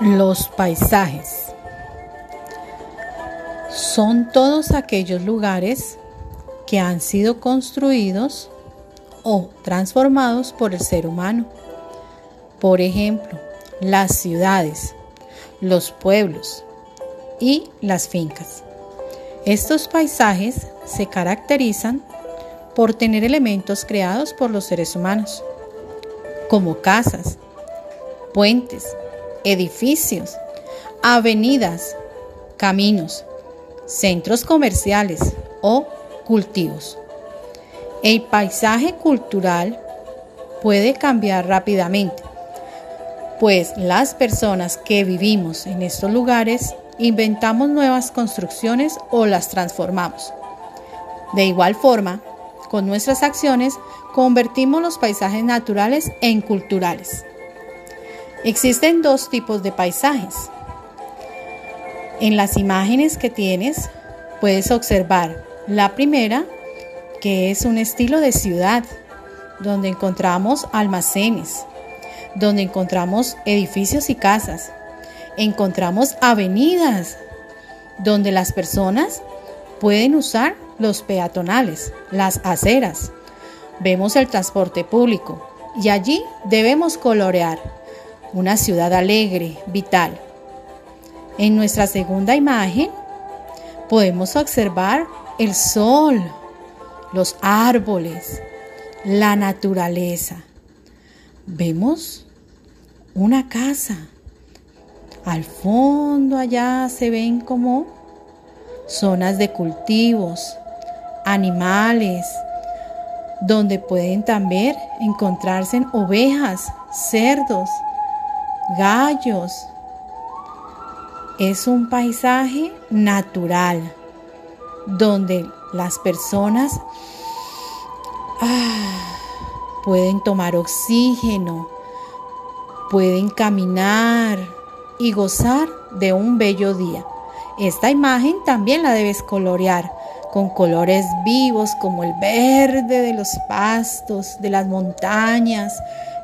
Los paisajes son todos aquellos lugares que han sido construidos o transformados por el ser humano. Por ejemplo, las ciudades, los pueblos y las fincas. Estos paisajes se caracterizan por tener elementos creados por los seres humanos, como casas, puentes, edificios, avenidas, caminos, centros comerciales o cultivos. El paisaje cultural puede cambiar rápidamente, pues las personas que vivimos en estos lugares inventamos nuevas construcciones o las transformamos. De igual forma, con nuestras acciones convertimos los paisajes naturales en culturales. Existen dos tipos de paisajes. En las imágenes que tienes puedes observar la primera, que es un estilo de ciudad, donde encontramos almacenes, donde encontramos edificios y casas, encontramos avenidas, donde las personas pueden usar los peatonales, las aceras. Vemos el transporte público y allí debemos colorear una ciudad alegre, vital. En nuestra segunda imagen podemos observar el sol, los árboles, la naturaleza. Vemos una casa. Al fondo allá se ven como zonas de cultivos, animales, donde pueden también encontrarse ovejas, cerdos, gallos. Es un paisaje natural donde las personas ah, pueden tomar oxígeno, pueden caminar y gozar de un bello día. Esta imagen también la debes colorear con colores vivos como el verde de los pastos, de las montañas,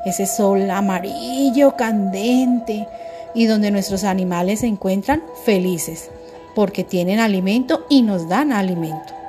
ese sol amarillo candente y donde nuestros animales se encuentran felices porque tienen alimento y nos dan alimento.